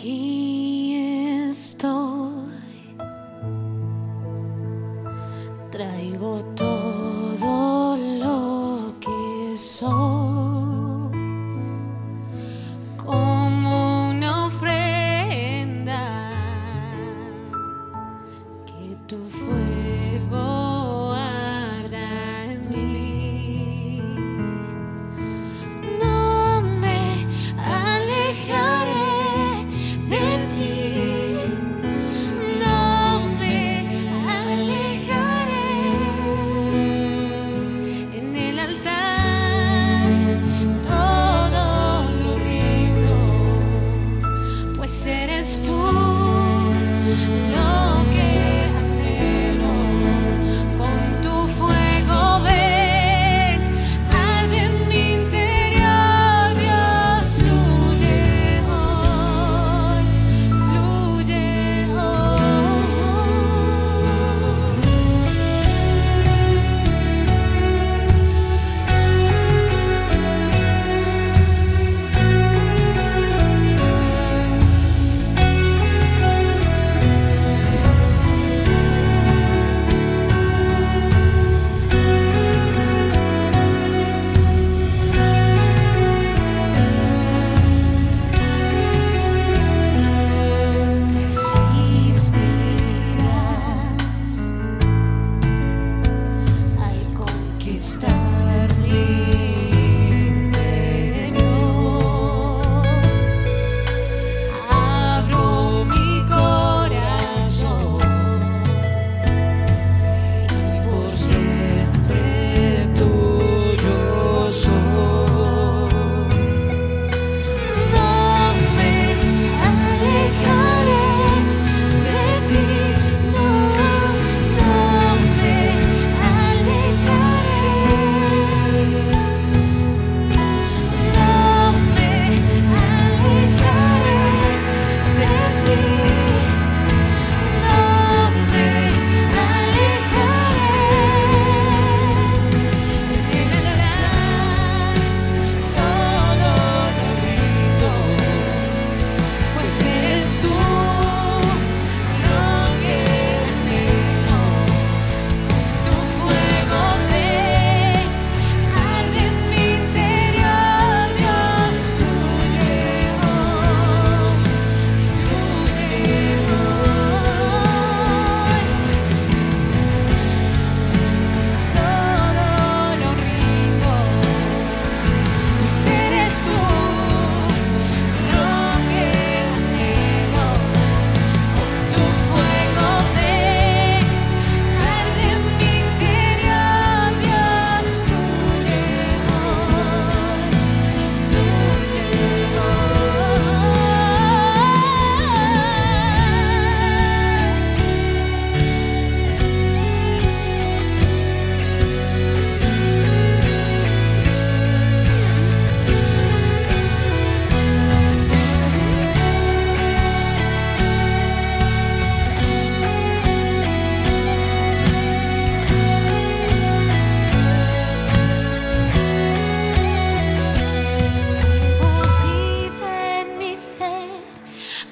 He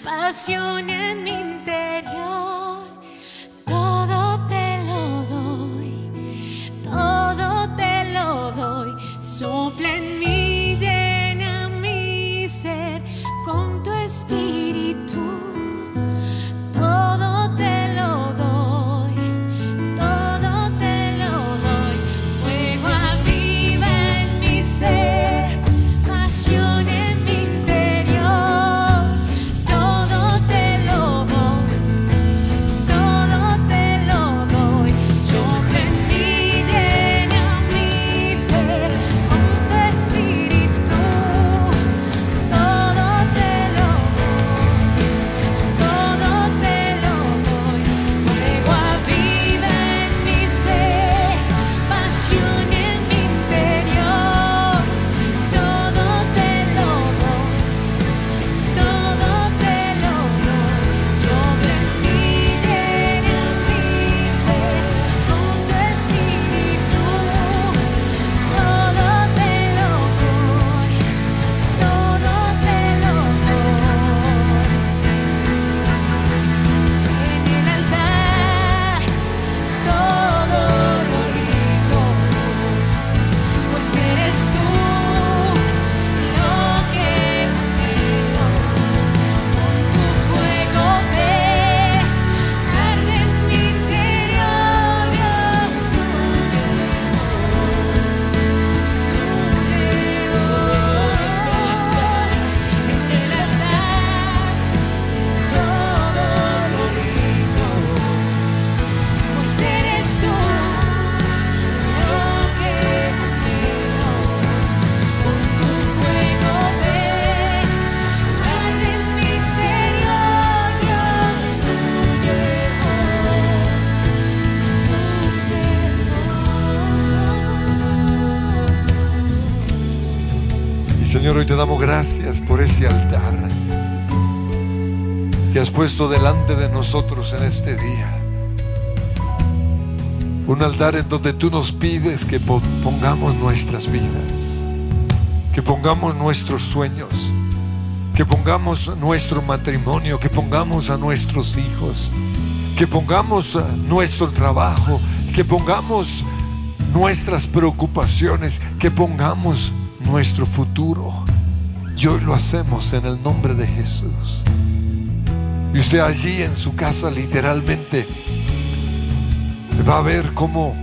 pasión en mi interior. Señor, hoy te damos gracias por ese altar que has puesto delante de nosotros en este día. Un altar en donde tú nos pides que po- pongamos nuestras vidas, que pongamos nuestros sueños, que pongamos nuestro matrimonio, que pongamos a nuestros hijos, que pongamos nuestro trabajo, que pongamos nuestras preocupaciones, que pongamos nuestro futuro. Y hoy lo hacemos en el nombre de Jesús. Y usted allí en su casa literalmente va a ver cómo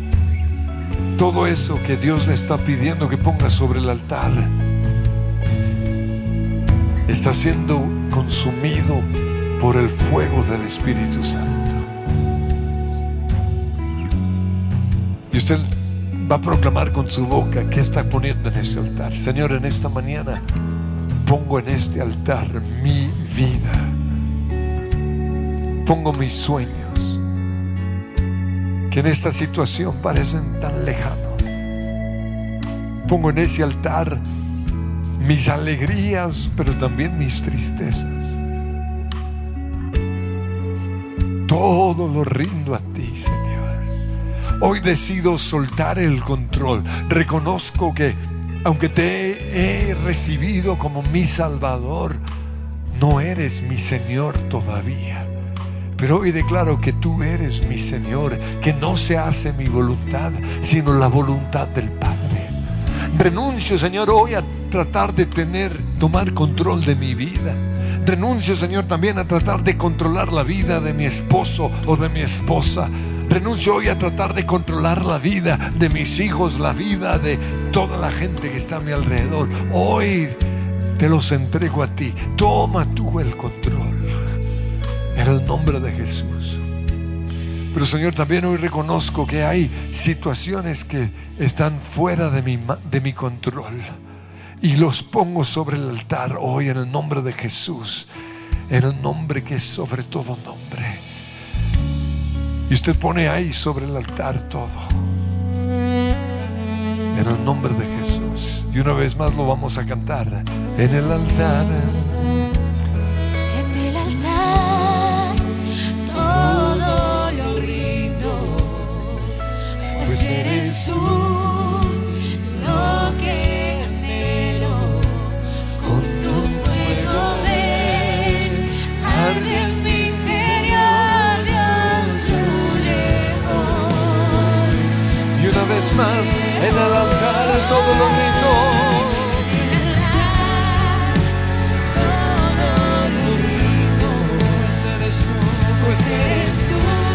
todo eso que Dios le está pidiendo que ponga sobre el altar está siendo consumido por el fuego del Espíritu Santo. Y usted va a proclamar con su boca qué está poniendo en ese altar. Señor, en esta mañana pongo en este altar mi vida. Pongo mis sueños que en esta situación parecen tan lejanos. Pongo en ese altar mis alegrías, pero también mis tristezas. Todo lo rindo a ti, Señor. Hoy decido soltar el control. Reconozco que aunque te he recibido como mi Salvador, no eres mi Señor todavía. Pero hoy declaro que tú eres mi Señor, que no se hace mi voluntad, sino la voluntad del Padre. Renuncio, Señor, hoy a tratar de tener, tomar control de mi vida. Renuncio, Señor, también a tratar de controlar la vida de mi esposo o de mi esposa. Renuncio hoy a tratar de controlar la vida de mis hijos, la vida de toda la gente que está a mi alrededor. Hoy te los entrego a ti. Toma tú el control. En el nombre de Jesús. Pero Señor, también hoy reconozco que hay situaciones que están fuera de mi, de mi control. Y los pongo sobre el altar hoy en el nombre de Jesús. En el nombre que es sobre todo nombre. Y usted pone ahí sobre el altar todo. En el nombre de Jesús. Y una vez más lo vamos a cantar. En el altar. En el altar todo lo rindo, pues eres tú vez más. En el altar todo lo rindo. Pues eres tú, pues Eres tú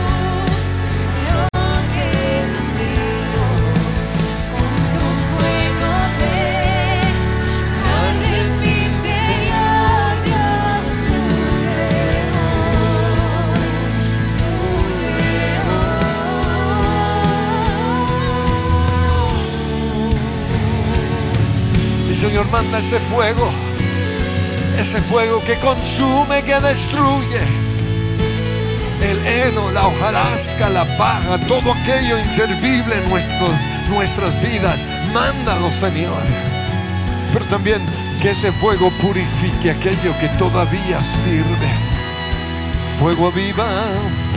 Señor, manda ese fuego, ese fuego que consume, que destruye. El heno, la hojarasca, la paja, todo aquello inservible en nuestras vidas, mándalo, Señor. Pero también que ese fuego purifique aquello que todavía sirve. Fuego aviva,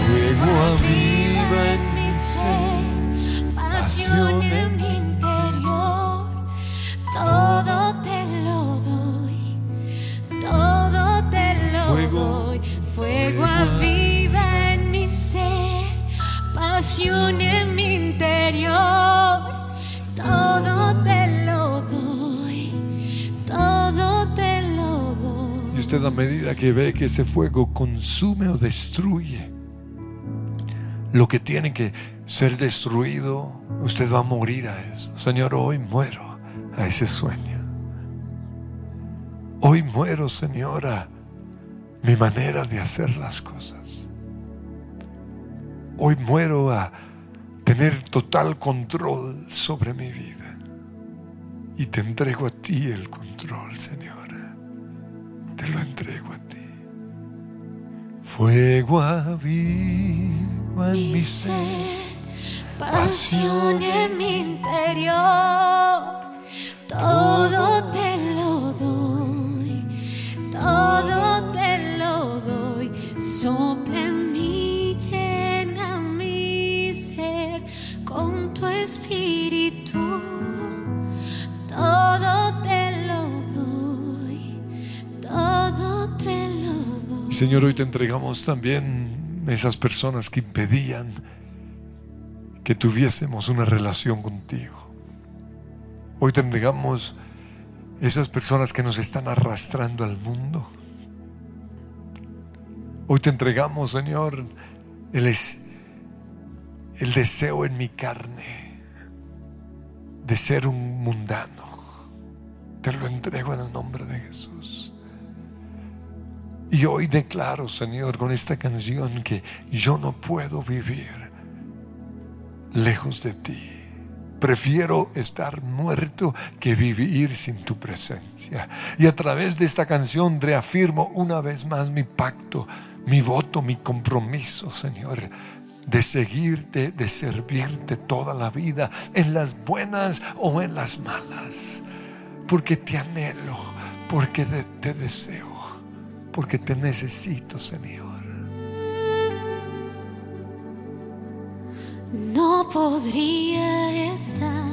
fuego aviva en mi pasión en Fuego, fuego aviva en mi ser, pasión en mi interior, todo te lo doy, todo te lo doy. Y usted a medida que ve que ese fuego consume o destruye lo que tiene que ser destruido, usted va a morir a eso. Señor, hoy muero a ese sueño. Hoy muero, Señor, a mi manera de hacer las cosas. Hoy muero a tener total control sobre mi vida. Y te entrego a ti el control, Señor. Te lo entrego a ti. Fuego aviva en mi ser. pasión en mi interior, todo te lo doy. Mi ser con tu espíritu. Todo te lo doy. Señor, hoy te entregamos también esas personas que impedían que tuviésemos una relación contigo. Hoy te entregamos esas personas que nos están arrastrando al mundo. Hoy te entregamos, Señor, el, es- el deseo en mi carne de ser un mundano. Te lo entrego en el nombre de Jesús. Y hoy declaro, Señor, con esta canción que yo no puedo vivir lejos de ti. Prefiero estar muerto que vivir sin tu presencia. Y a través de esta canción reafirmo una vez más mi pacto, mi voto, mi compromiso, Señor, de seguirte, de servirte toda la vida, en las buenas o en las malas. Porque te anhelo, porque te deseo, porque te necesito, Señor. No podría estar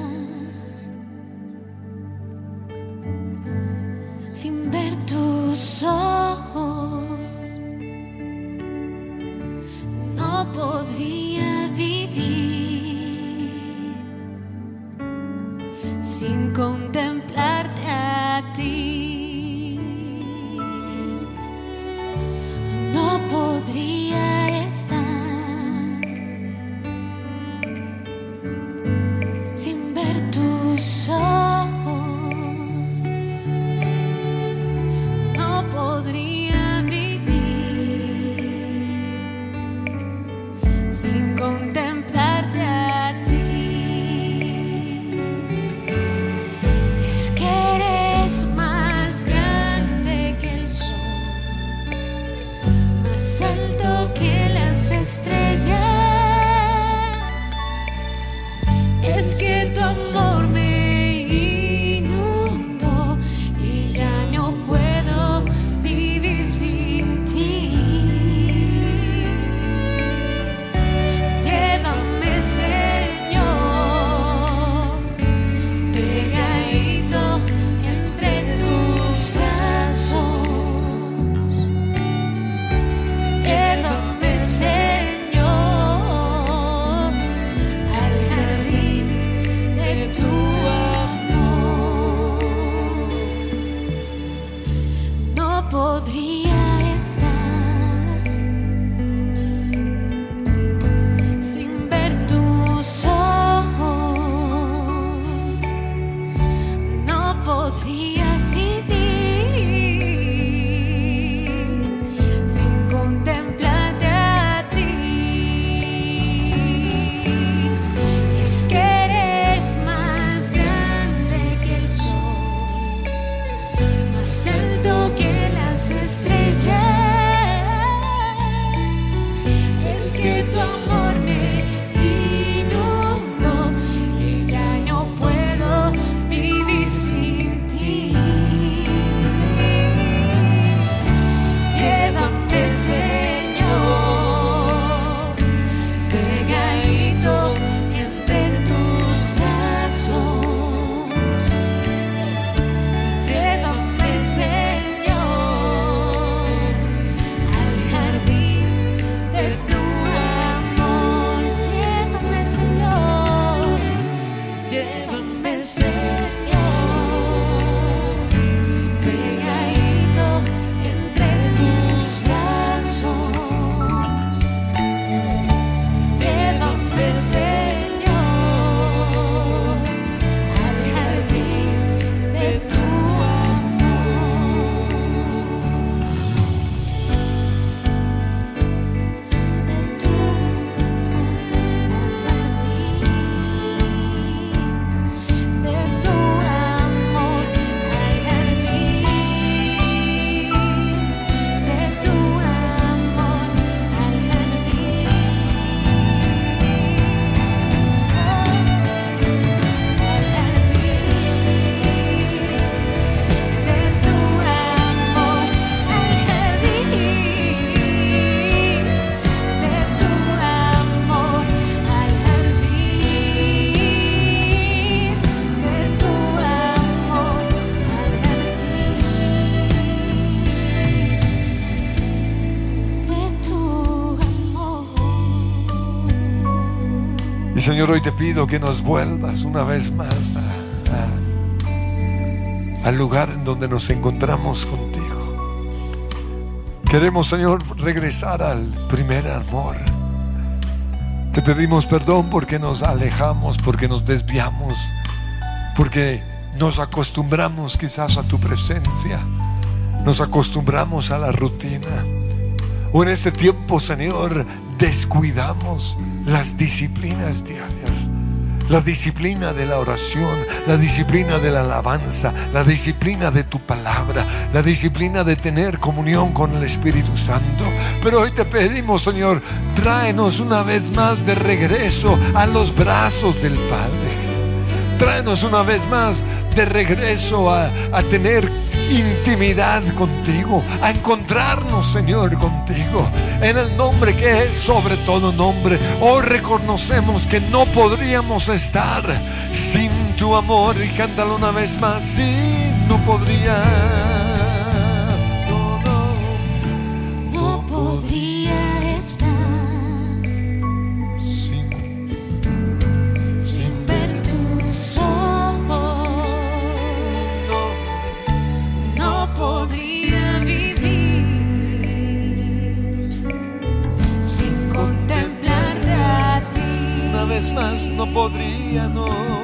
sin ver tus ojos. No podría vivir sin contemplarte a ti. No podría Señor, hoy te pido que nos vuelvas una vez más al lugar en donde nos encontramos contigo. Queremos, Señor, regresar al primer amor. Te pedimos perdón porque nos alejamos, porque nos desviamos, porque nos acostumbramos quizás a tu presencia, nos acostumbramos a la rutina. O en este tiempo, Señor, descuidamos las disciplinas diarias. La disciplina de la oración, la disciplina de la alabanza, la disciplina de tu palabra, la disciplina de tener comunión con el Espíritu Santo. Pero hoy te pedimos, Señor, tráenos una vez más de regreso a los brazos del Padre. Tráenos una vez más de regreso a, a tener intimidad contigo, a encontrarnos, Señor, contigo. En el nombre que es sobre todo nombre, hoy reconocemos que no podríamos estar sin tu amor. Y cántalo una vez más, sí, no podría. No podría, no.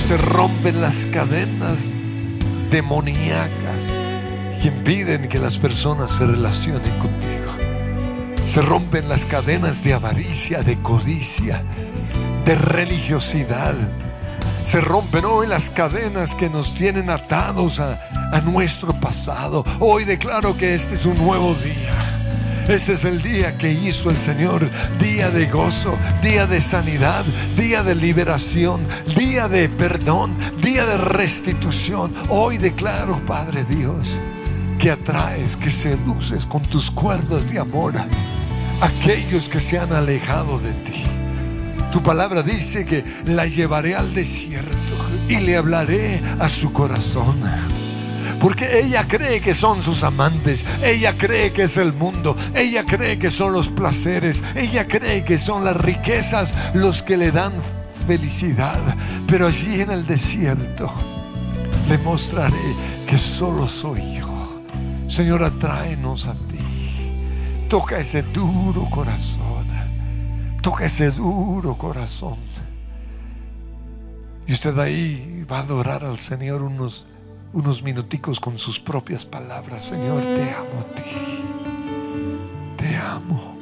Se rompen las cadenas demoníacas que impiden que las personas se relacionen contigo. Se rompen las cadenas de avaricia, de codicia, de religiosidad. Se rompen hoy las cadenas que nos tienen atados a, a nuestro pasado. Hoy declaro que este es un nuevo día. Este es el día que hizo el Señor, día de gozo, día de sanidad, día de liberación, día de perdón, día de restitución. Hoy declaro, Padre Dios, que atraes, que seduces con tus cuerdas de amor a aquellos que se han alejado de ti. Tu palabra dice que la llevaré al desierto y le hablaré a su corazón. Porque ella cree que son sus amantes, ella cree que es el mundo, ella cree que son los placeres, ella cree que son las riquezas los que le dan felicidad. Pero allí en el desierto le mostraré que solo soy yo. Señor, atráenos a ti. Toca ese duro corazón. Toca ese duro corazón. Y usted ahí va a adorar al Señor unos, unos minuticos con sus propias palabras. Señor, te amo a ti. Te amo.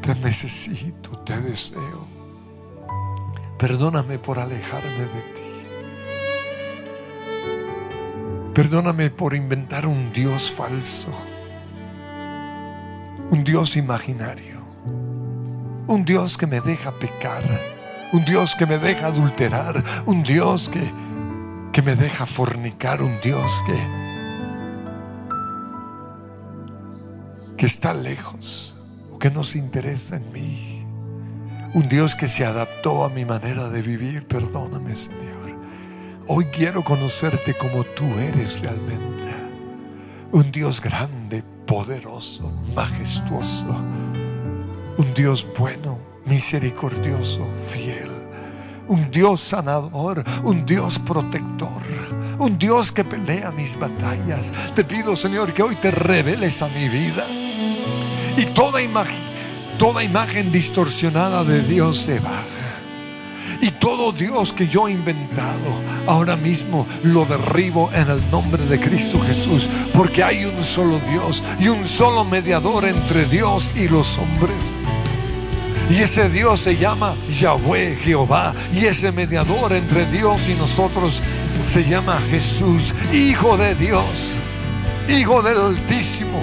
Te necesito, te deseo. Perdóname por alejarme de ti. Perdóname por inventar un Dios falso. Un Dios imaginario. Un Dios que me deja pecar. Un Dios que me deja adulterar. Un Dios que, que me deja fornicar. Un Dios que, que está lejos o que no se interesa en mí. Un Dios que se adaptó a mi manera de vivir. Perdóname, Señor. Hoy quiero conocerte como tú eres realmente. Un Dios grande, poderoso, majestuoso. Un Dios bueno, misericordioso, fiel. Un Dios sanador, un Dios protector, un Dios que pelea mis batallas. Te pido, Señor, que hoy te reveles a mi vida. Y toda imagen, toda imagen distorsionada de Dios se baja. Y todo Dios que yo he inventado, ahora mismo lo derribo en el nombre de Cristo Jesús. Porque hay un solo Dios y un solo mediador entre Dios y los hombres. Y ese Dios se llama Yahweh, Jehová. Y ese mediador entre Dios y nosotros se llama Jesús, Hijo de Dios, Hijo del Altísimo,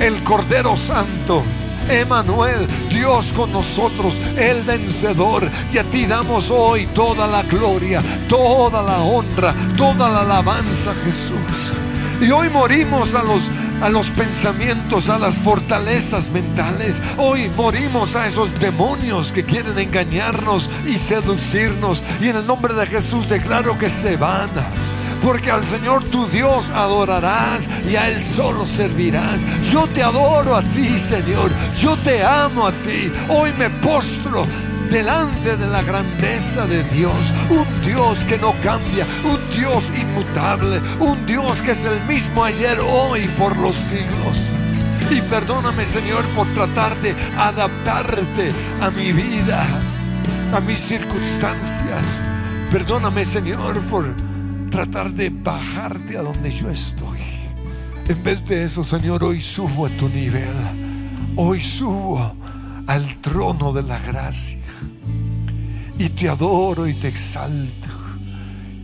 el Cordero Santo. Emanuel, Dios con nosotros, el vencedor. Y a ti damos hoy toda la gloria, toda la honra, toda la alabanza, Jesús. Y hoy morimos a los, a los pensamientos, a las fortalezas mentales. Hoy morimos a esos demonios que quieren engañarnos y seducirnos. Y en el nombre de Jesús declaro que se van. Porque al Señor tu Dios adorarás y a Él solo servirás. Yo te adoro a ti, Señor. Yo te amo a ti. Hoy me postro delante de la grandeza de Dios. Un Dios que no cambia. Un Dios inmutable. Un Dios que es el mismo ayer, hoy, por los siglos. Y perdóname, Señor, por tratar de adaptarte a mi vida, a mis circunstancias. Perdóname, Señor, por tratar de bajarte a donde yo estoy. En vez de eso, Señor, hoy subo a tu nivel. Hoy subo al trono de la gracia. Y te adoro y te exalto.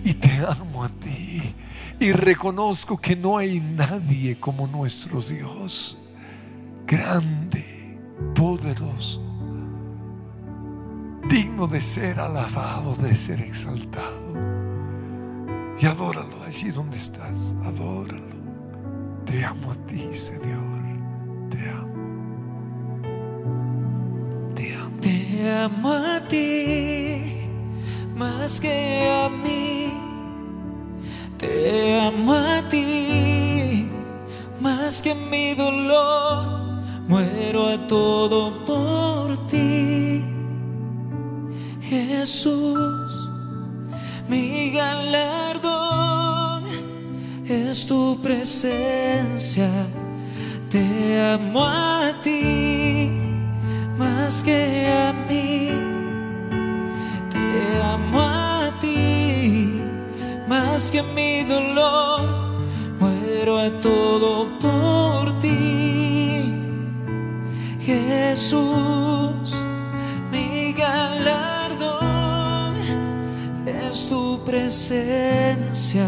Y te amo a ti. Y reconozco que no hay nadie como nuestro Dios. Grande, poderoso. Digno de ser alabado, de ser exaltado. Y adóralo allí donde estás. Adóralo. Te amo a ti, Señor. Que a mí. Te amo a ti más que mi dolor. Muero a todo por ti. Jesús, mi galardón es tu presencia. Te amo a ti más que a. más que mi dolor. Muero a todo por ti. Jesús, mi galardón es tu presencia.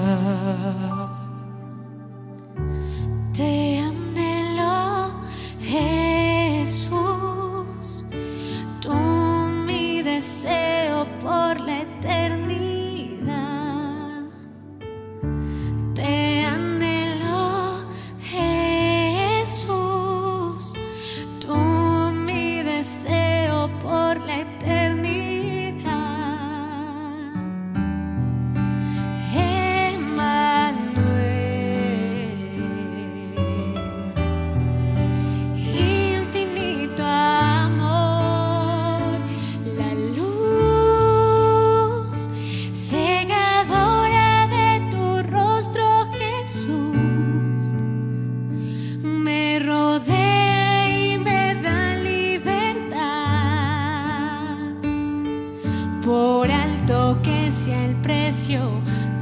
por alto que sea el precio,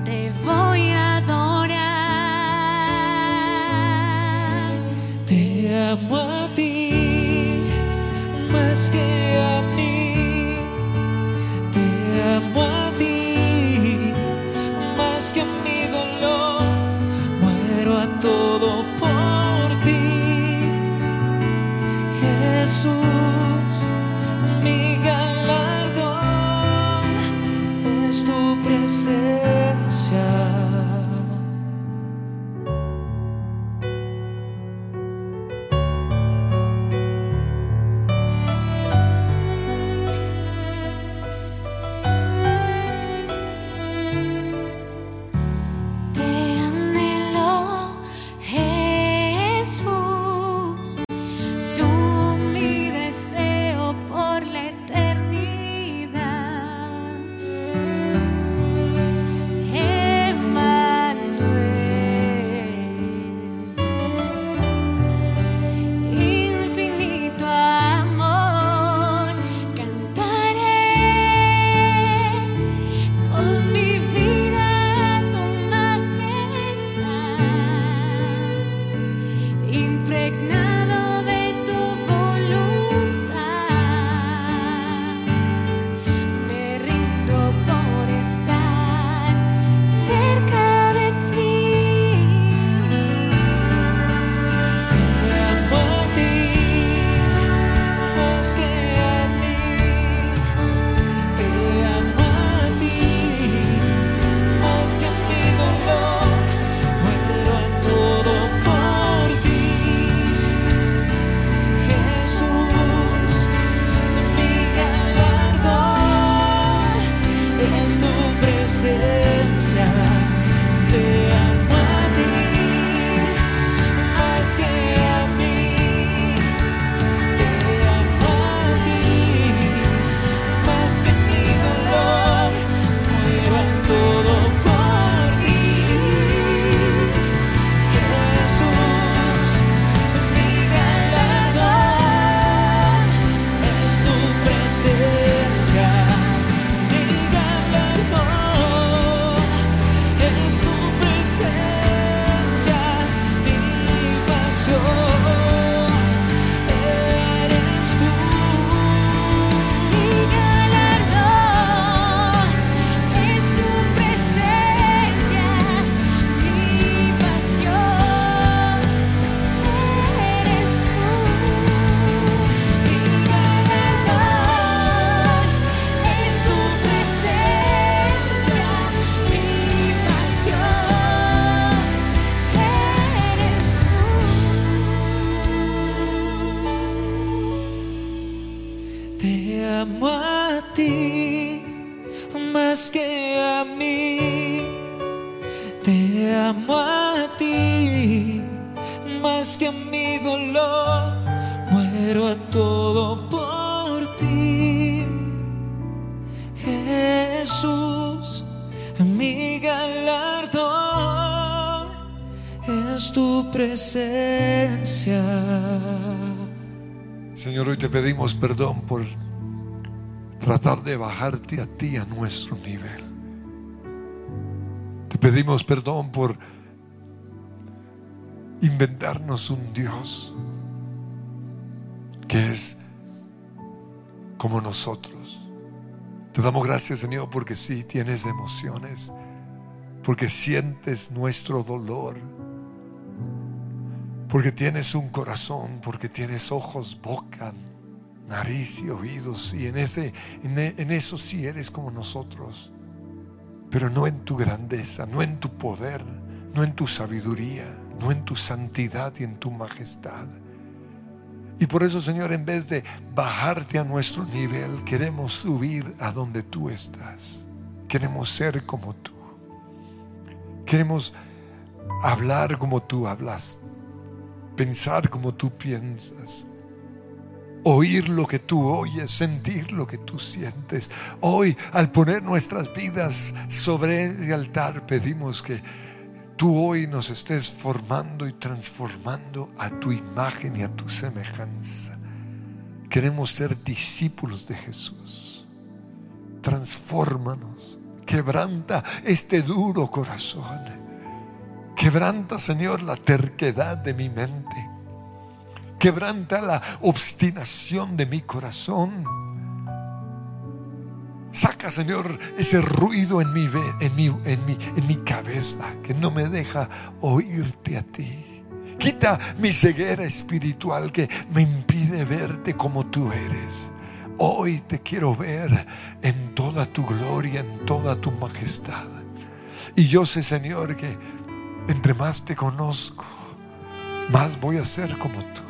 te voy a adorar. Te amo a ti más que a perdón por tratar de bajarte a ti a nuestro nivel. Te pedimos perdón por inventarnos un Dios que es como nosotros. Te damos gracias, Señor, porque sí tienes emociones, porque sientes nuestro dolor, porque tienes un corazón, porque tienes ojos, boca, nariz y oídos, y en, ese, en, en eso sí eres como nosotros, pero no en tu grandeza, no en tu poder, no en tu sabiduría, no en tu santidad y en tu majestad. Y por eso, Señor, en vez de bajarte a nuestro nivel, queremos subir a donde tú estás. Queremos ser como tú. Queremos hablar como tú hablas. Pensar como tú piensas. Oír lo que tú oyes, sentir lo que tú sientes. Hoy, al poner nuestras vidas sobre el altar, pedimos que tú hoy nos estés formando y transformando a tu imagen y a tu semejanza. Queremos ser discípulos de Jesús. Transfórmanos. Quebranta este duro corazón. Quebranta, Señor, la terquedad de mi mente. Quebranta la obstinación de mi corazón Saca, Señor, ese ruido en mi, en, mi, en, mi, en mi cabeza que no me deja oírte a ti. Quita mi ceguera espiritual que me impide verte como tú eres. Hoy te quiero ver en toda tu gloria, en toda tu majestad. Y yo sé, Señor, que entre más te conozco, más voy a ser como tú.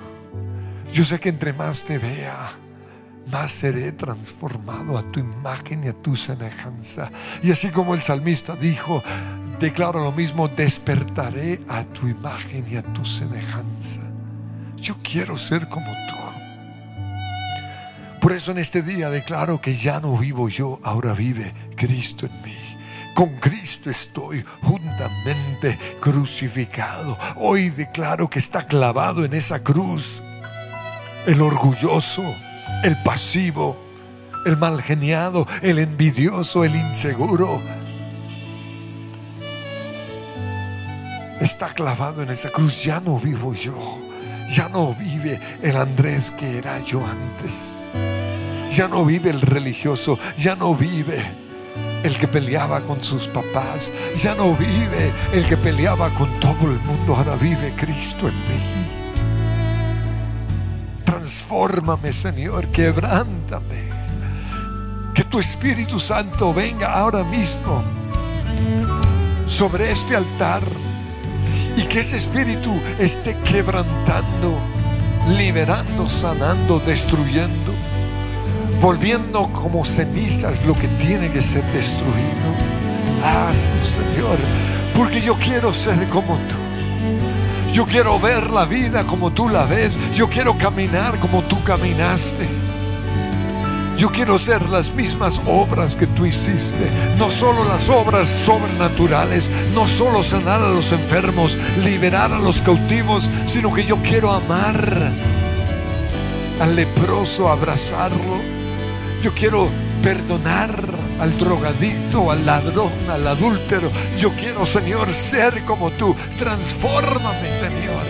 Yo sé que entre más te vea, más seré transformado a tu imagen y a tu semejanza. Y así como el salmista dijo, declaro lo mismo, despertaré a tu imagen y a tu semejanza. Yo quiero ser como tú. Por eso en este día declaro que ya no vivo yo, ahora vive Cristo en mí. Con Cristo estoy juntamente crucificado. Hoy declaro que está clavado en esa cruz el orgulloso, el pasivo, el mal geniado, el envidioso, el inseguro. Está clavado en esa cruz. Ya no vivo yo. Ya no vive el Andrés que era yo antes. Ya no vive el religioso. Ya no vive el que peleaba con sus papás. Ya no vive el que peleaba con todo el mundo. Ahora vive Cristo en mí. Transfórmame, Señor, quebrántame. Que tu Espíritu Santo venga ahora mismo sobre este altar y que ese Espíritu esté quebrantando, liberando, sanando, destruyendo, volviendo como cenizas lo que tiene que ser destruido. Haz, Señor, porque yo quiero ser como tú. Yo quiero ver la vida como tú la ves. Yo quiero caminar como tú caminaste. Yo quiero hacer las mismas obras que tú hiciste. No solo las obras sobrenaturales, no solo sanar a los enfermos, liberar a los cautivos, sino que yo quiero amar al leproso, abrazarlo. Yo quiero perdonar al drogadicto, al ladrón, al adúltero. Yo quiero, Señor, ser como tú. Transfórmame, Señor.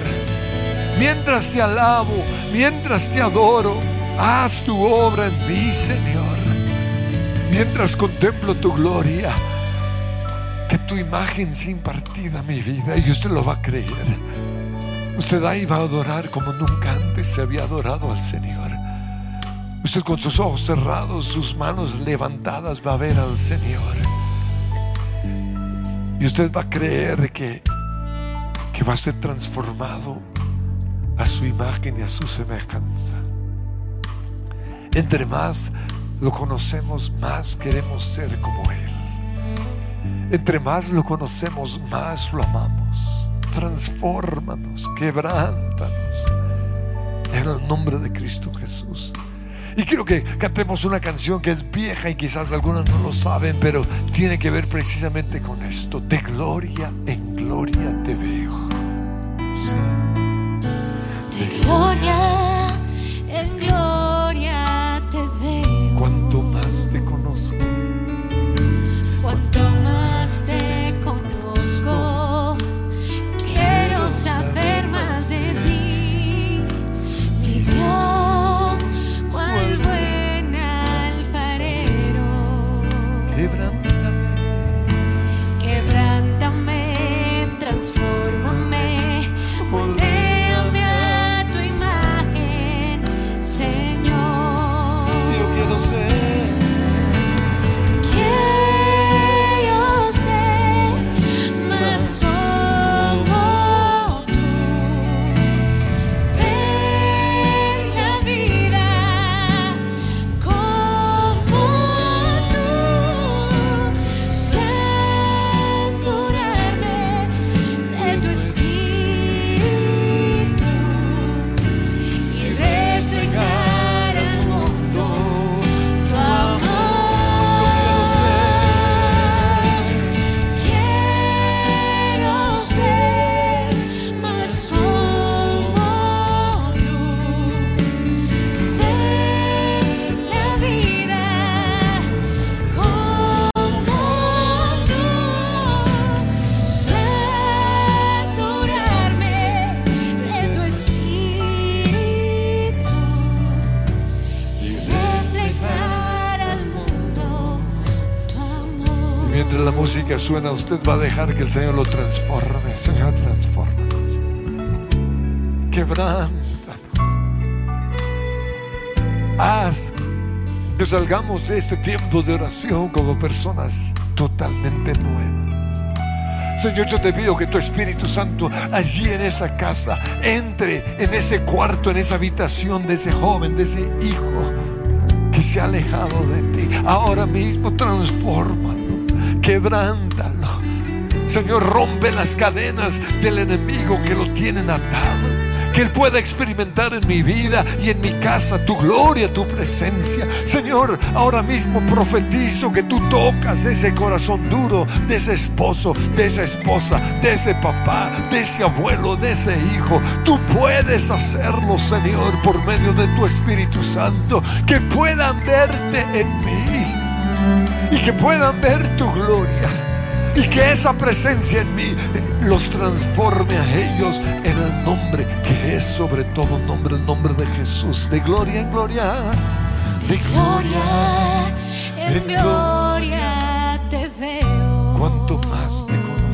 Mientras te alabo, mientras te adoro, haz tu obra en mí, Señor. Mientras contemplo tu gloria, que tu imagen sea impartida a mi vida y usted lo va a creer. Usted ahí va a adorar como nunca antes se había adorado al Señor. Usted con sus ojos cerrados, sus manos levantadas va a ver al Señor. Y usted va a creer que, que va a ser transformado a su imagen y a su semejanza. Entre más lo conocemos, más queremos ser como Él. Entre más lo conocemos, más lo amamos. Transfórmanos, quebrántanos. En el nombre de Cristo Jesús. Y quiero que cantemos una canción que es vieja y quizás algunos no lo saben, pero tiene que ver precisamente con esto. De gloria en gloria te veo. De gloria en gloria. Suena, usted va a dejar que el Señor lo transforme. Señor, transfórmanos. Quebrántanos. Haz que salgamos de este tiempo de oración como personas totalmente nuevas. Señor, yo te pido que tu Espíritu Santo allí en esa casa entre en ese cuarto, en esa habitación de ese joven, de ese hijo que se ha alejado de ti. Ahora mismo transfórmalo, quebrántalo. Señor, rompe las cadenas del enemigo que lo tienen atado que Él pueda experimentar en mi vida y en mi casa tu gloria, tu presencia. Señor, ahora mismo profetizo que tú tocas ese corazón duro de ese esposo, de esa esposa, de ese papá, de ese abuelo, de ese hijo. Tú puedes hacerlo, Señor, por medio de tu Espíritu Santo, que puedan verte en mí y que puedan ver tu gloria y que esa presencia en mí los transforme a ellos en el nombre que es sobre todo nombre, el nombre de Jesús, de gloria en gloria, de gloria en gloria. te veo. Cuanto más te conozco,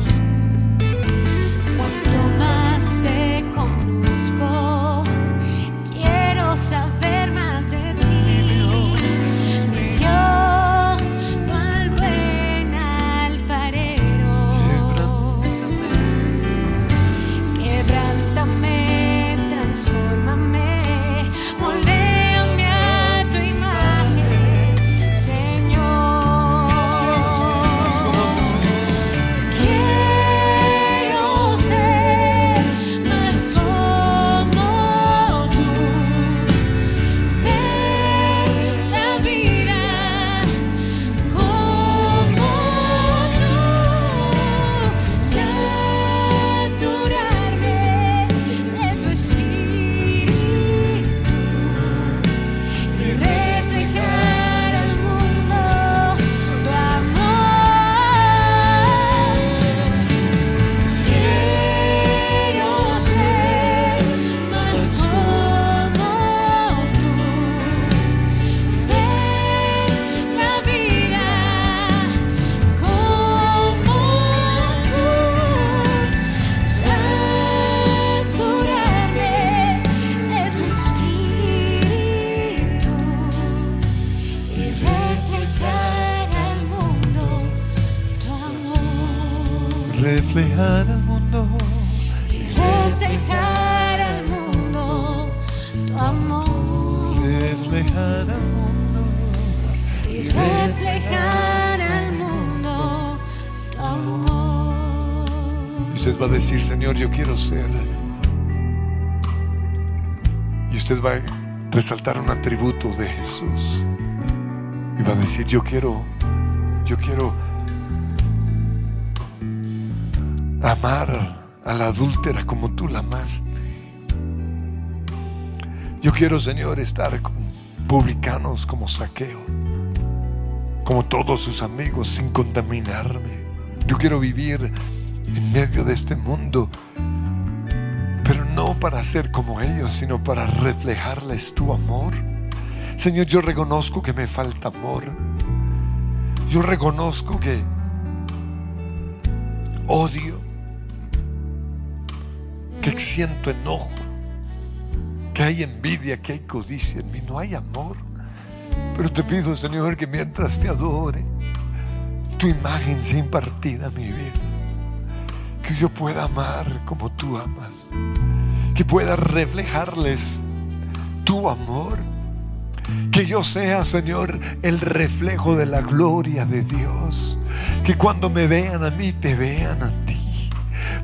Y reflejar al mundo tu amor. Y usted va a decir, Señor, yo quiero ser. Y usted va a resaltar un atributo de Jesús. Y va a decir, yo quiero, yo quiero amar a la adúltera como tú la amaste. Yo quiero, Señor, estar con publicanos como saqueo, como todos sus amigos, sin contaminarme. Yo quiero vivir en medio de este mundo, pero no para ser como ellos, sino para reflejarles tu amor. Señor, yo reconozco que me falta amor. Yo reconozco que odio, que siento enojo, que hay envidia, que hay codicia en mí. No hay amor. Pero te pido, Señor, que mientras te adore, tu imagen sea impartida a mi vida. Que yo pueda amar como tú amas. Que pueda reflejarles tu amor. Que yo sea, Señor, el reflejo de la gloria de Dios. Que cuando me vean a mí, te vean a ti.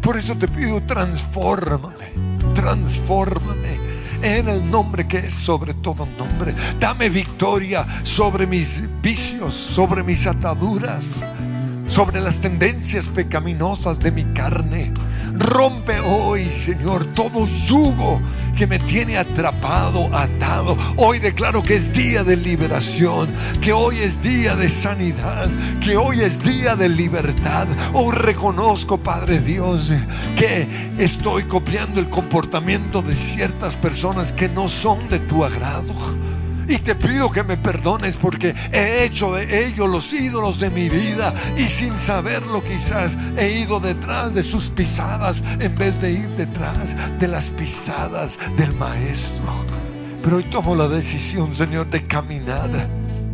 Por eso te pido, transfórmame, transfórmame en el nombre que es sobre todo nombre. Dame victoria sobre mis vicios, sobre mis ataduras, sobre las tendencias pecaminosas de mi carne. Rompe hoy, Señor, todo yugo que me tiene atrapado, atado. Hoy declaro que es día de liberación, que hoy es día de sanidad, que hoy es día de libertad. Hoy reconozco, Padre Dios, que estoy copiando el comportamiento de ciertas personas que no son de tu agrado. Y te pido que me perdones porque he hecho de ellos los ídolos de mi vida y sin saberlo quizás he ido detrás de sus pisadas en vez de ir detrás de las pisadas del Maestro. Pero hoy tomo la decisión, Señor, de caminar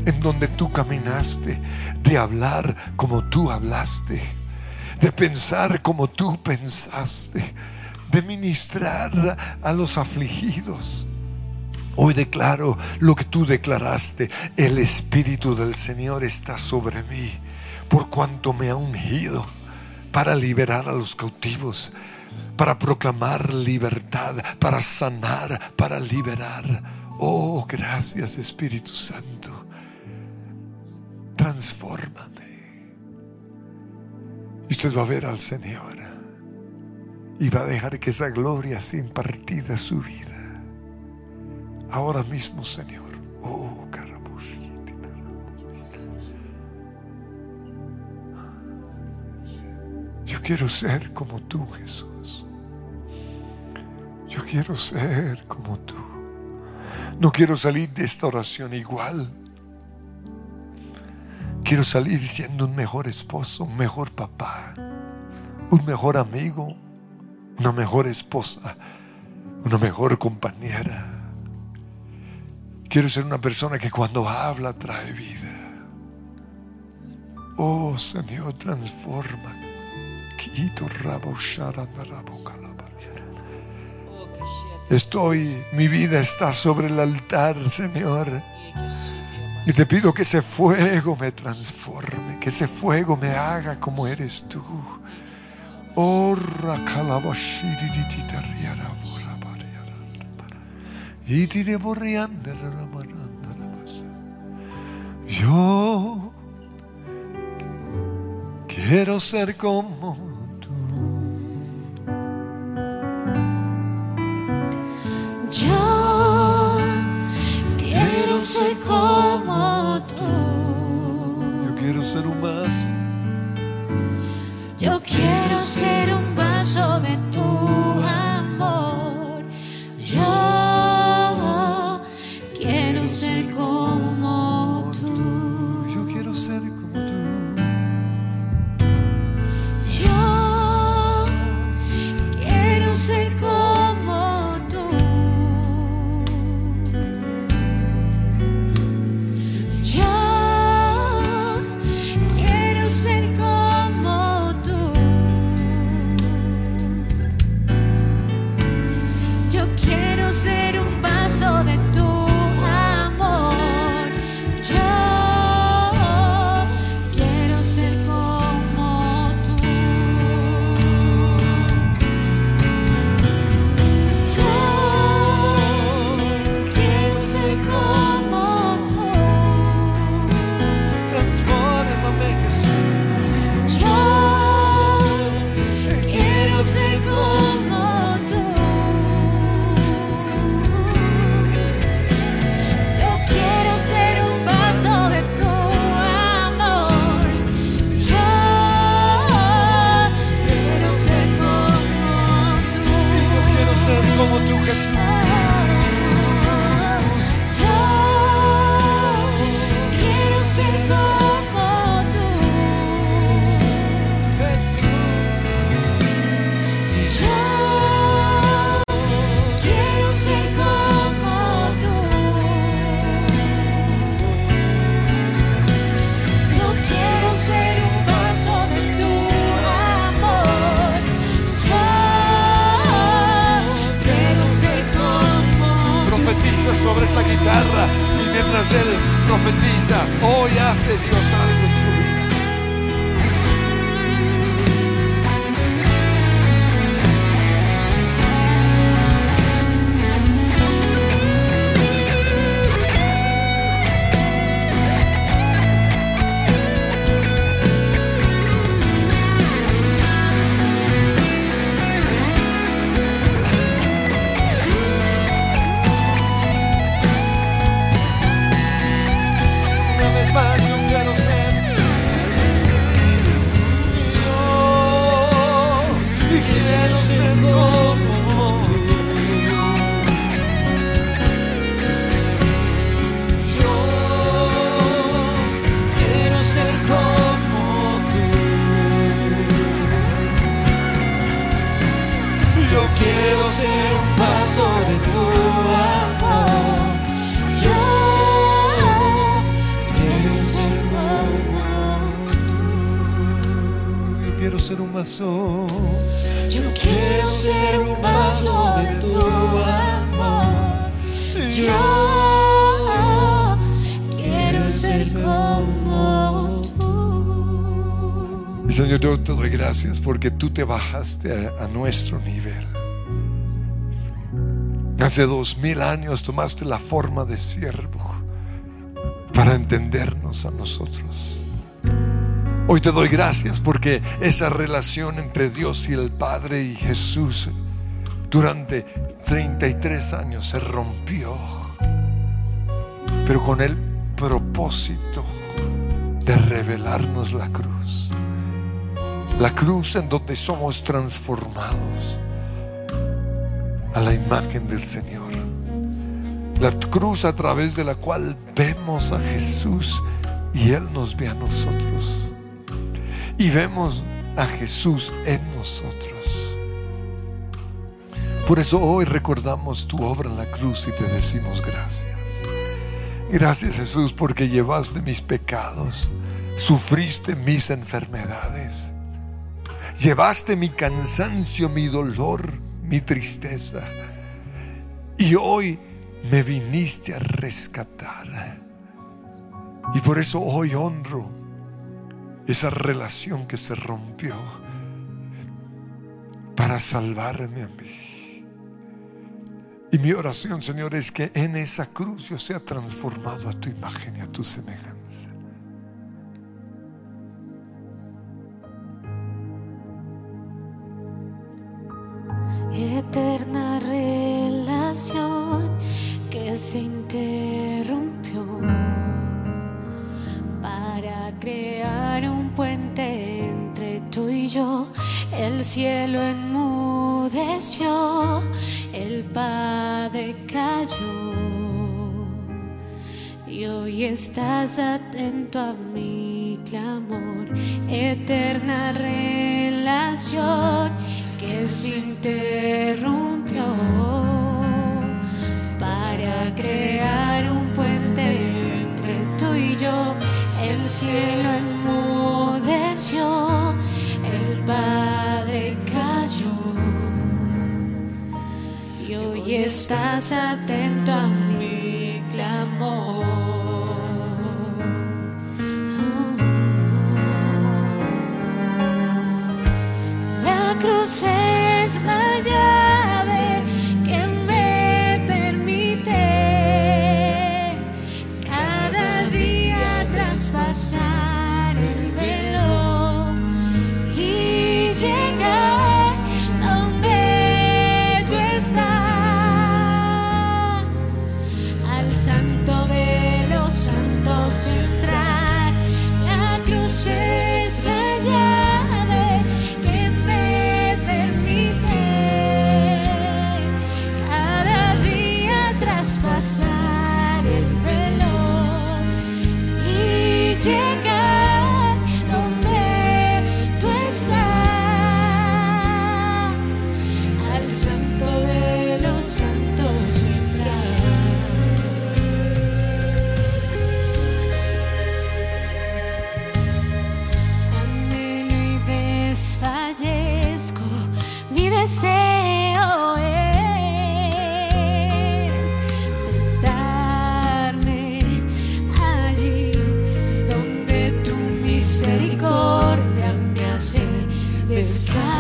en donde tú caminaste, de hablar como tú hablaste, de pensar como tú pensaste, de ministrar a los afligidos. Hoy declaro lo que tú declaraste. El Espíritu del Señor está sobre mí por cuanto me ha ungido para liberar a los cautivos, para proclamar libertad, para sanar, para liberar. Oh, gracias Espíritu Santo. Transfórmame. Y usted va a ver al Señor y va a dejar que esa gloria sea impartida a su vida. Ahora mismo, Señor. Oh, Yo quiero ser como tú, Jesús. Yo quiero ser como tú. No quiero salir de esta oración igual. Quiero salir siendo un mejor esposo, un mejor papá, un mejor amigo, una mejor esposa, una mejor compañera. Quiero ser una persona que cuando habla trae vida. Oh Señor, transforma. Estoy, mi vida está sobre el altar, Señor. Y te pido que ese fuego me transforme, que ese fuego me haga como eres tú. Oh. Y Yo quiero ser como tú. Yo quiero ser como tú. Yo quiero ser un vaso Yo quiero ser un ser como tú, Jesús. Sobre esa guitarra y mientras él profetiza, hoy hace Dios algo Señor, yo te doy gracias porque tú te bajaste a, nuestro nivel. Hace dos mil años tomaste la forma de siervo para entendernos a nosotros. Hoy te doy gracias porque esa relación entre Dios y el Padre y Jesús durante 33 años se rompió, pero con el propósito de revelarnos la cruz. La cruz en donde somos transformados a la imagen del Señor. La cruz a través de la cual vemos a Jesús y Él nos ve a nosotros. Y vemos a Jesús en nosotros. Por eso hoy recordamos tu obra en la cruz y te decimos gracias. Gracias Jesús porque llevaste mis pecados, sufriste mis enfermedades, llevaste mi cansancio, mi dolor, mi tristeza. Y hoy me viniste a rescatar. Y por eso hoy honro esa relación que se rompió para salvarme a mí. Y mi oración, Señor, es que en esa cruz yo sea transformado a tu imagen y a tu semejanza. Eterna relación que se interrumpió para crear un puente entre tú y yo. El cielo enmudeció, el Padre cayó. Y hoy estás atento a mi clamor, eterna relación interrumpió para crear un puente entre tú y yo. El cielo enmudeció, el Padre cayó. Y hoy estás atento a mi clamor. is.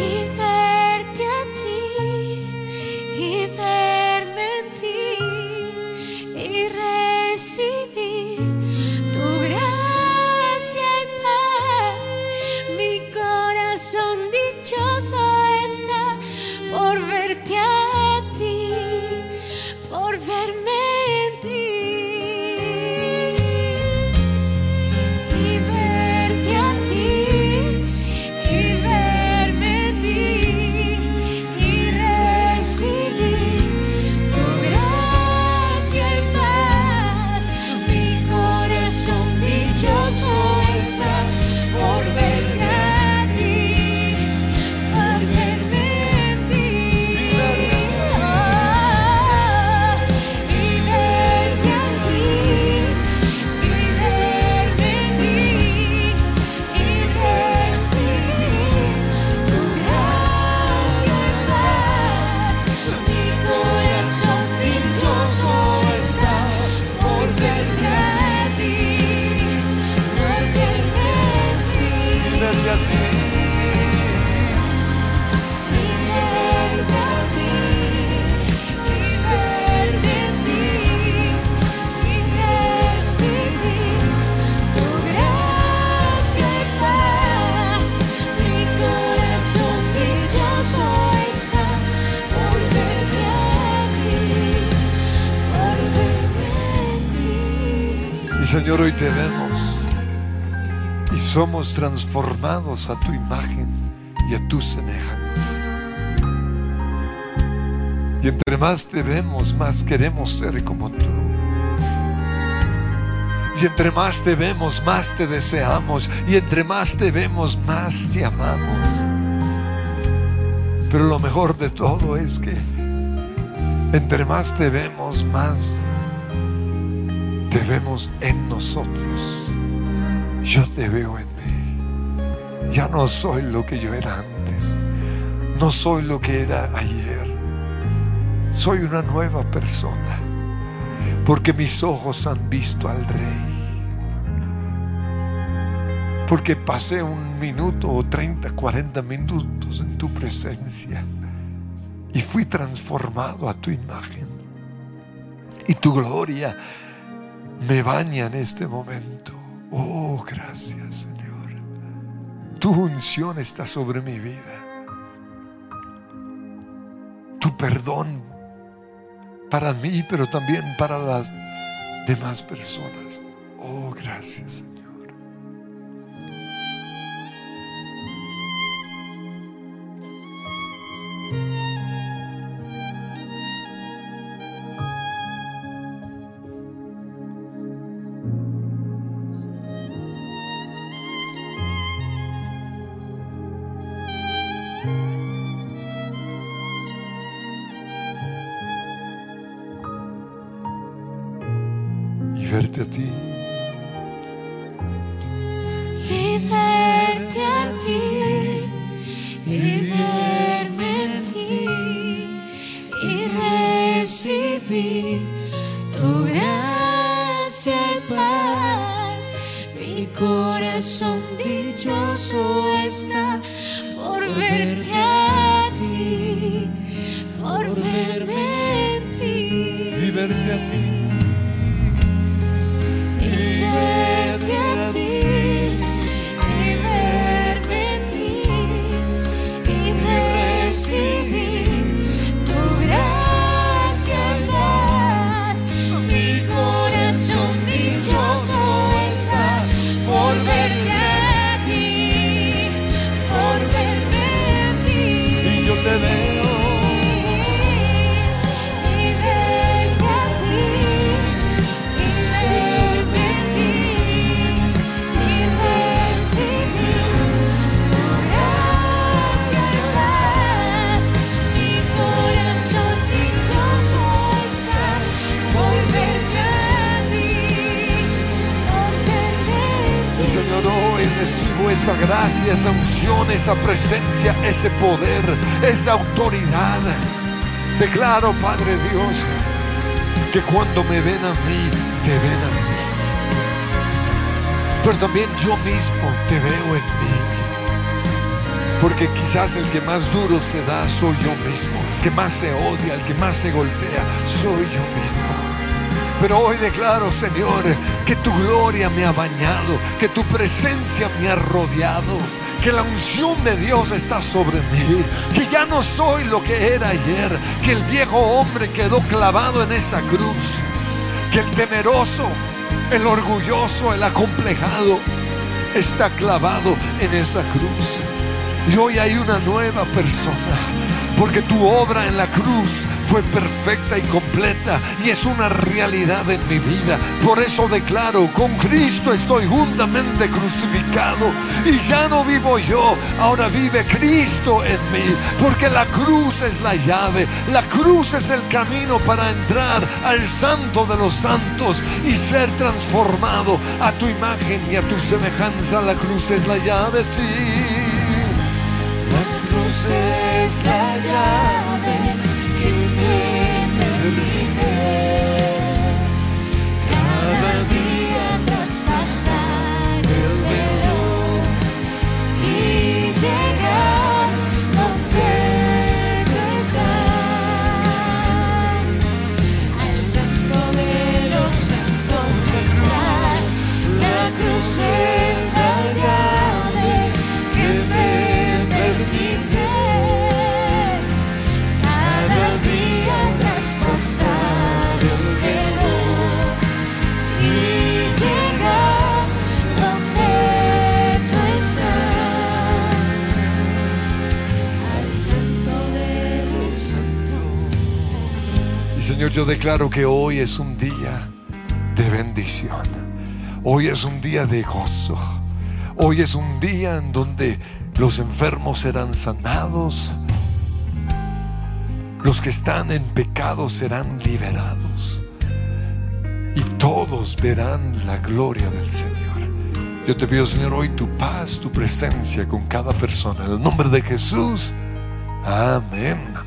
You. Transformados a tu imagen y a tu semejanza. Y entre más te vemos, más queremos ser como tú. Y entre más te vemos, más te deseamos. Y entre más te vemos, más te amamos. Pero lo mejor de todo es que entre más te vemos, más te vemos en nosotros. Yo te veo en mí. Ya no soy lo que yo era antes. No soy lo que era ayer. Soy una nueva persona. Porque mis ojos han visto al rey. Porque pasé un minuto o 30, 40 minutos en tu presencia. Y fui transformado a tu imagen. Y tu gloria me baña en este momento. Oh, gracias Señor. Tu unción está sobre mi vida. Tu perdón para mí, pero también para las demás personas. Oh, gracias Y verte a ti. Esa unción, esa presencia, ese poder, esa autoridad. Declaro, Padre Dios, que cuando me ven a mí, te ven a ti. Pero también yo mismo te veo en mí. Porque quizás el que más duro se da soy yo mismo. El que más se odia, el que más se golpea, soy yo mismo. Pero hoy declaro, Señor, que tu gloria me ha bañado, que tu presencia me ha rodeado, que la unción de Dios está sobre mí, que ya no soy lo que era ayer, que el viejo hombre quedó clavado en esa cruz, que el temeroso, el orgulloso, el acomplejado está clavado en esa cruz. Y hoy hay una nueva persona, porque tu obra en la cruz fue perfecta y completa y es una realidad en mi vida. Por eso declaro, con Cristo estoy juntamente crucificado y ya no vivo yo, ahora vive Cristo en mí, porque la cruz es la llave, la cruz es el camino para entrar al santo de los santos y ser transformado a tu imagen y a tu semejanza. La cruz es la llave, sí. La cruz es la llave Señor, yo declaro que hoy es un día de bendición. Hoy es un día de gozo. Hoy es un día en donde los enfermos serán sanados. Los que están en pecado serán liberados. Y todos verán la gloria del Señor. Yo te pido, Señor, hoy tu paz, tu presencia con cada persona. En el nombre de Jesús. Amén.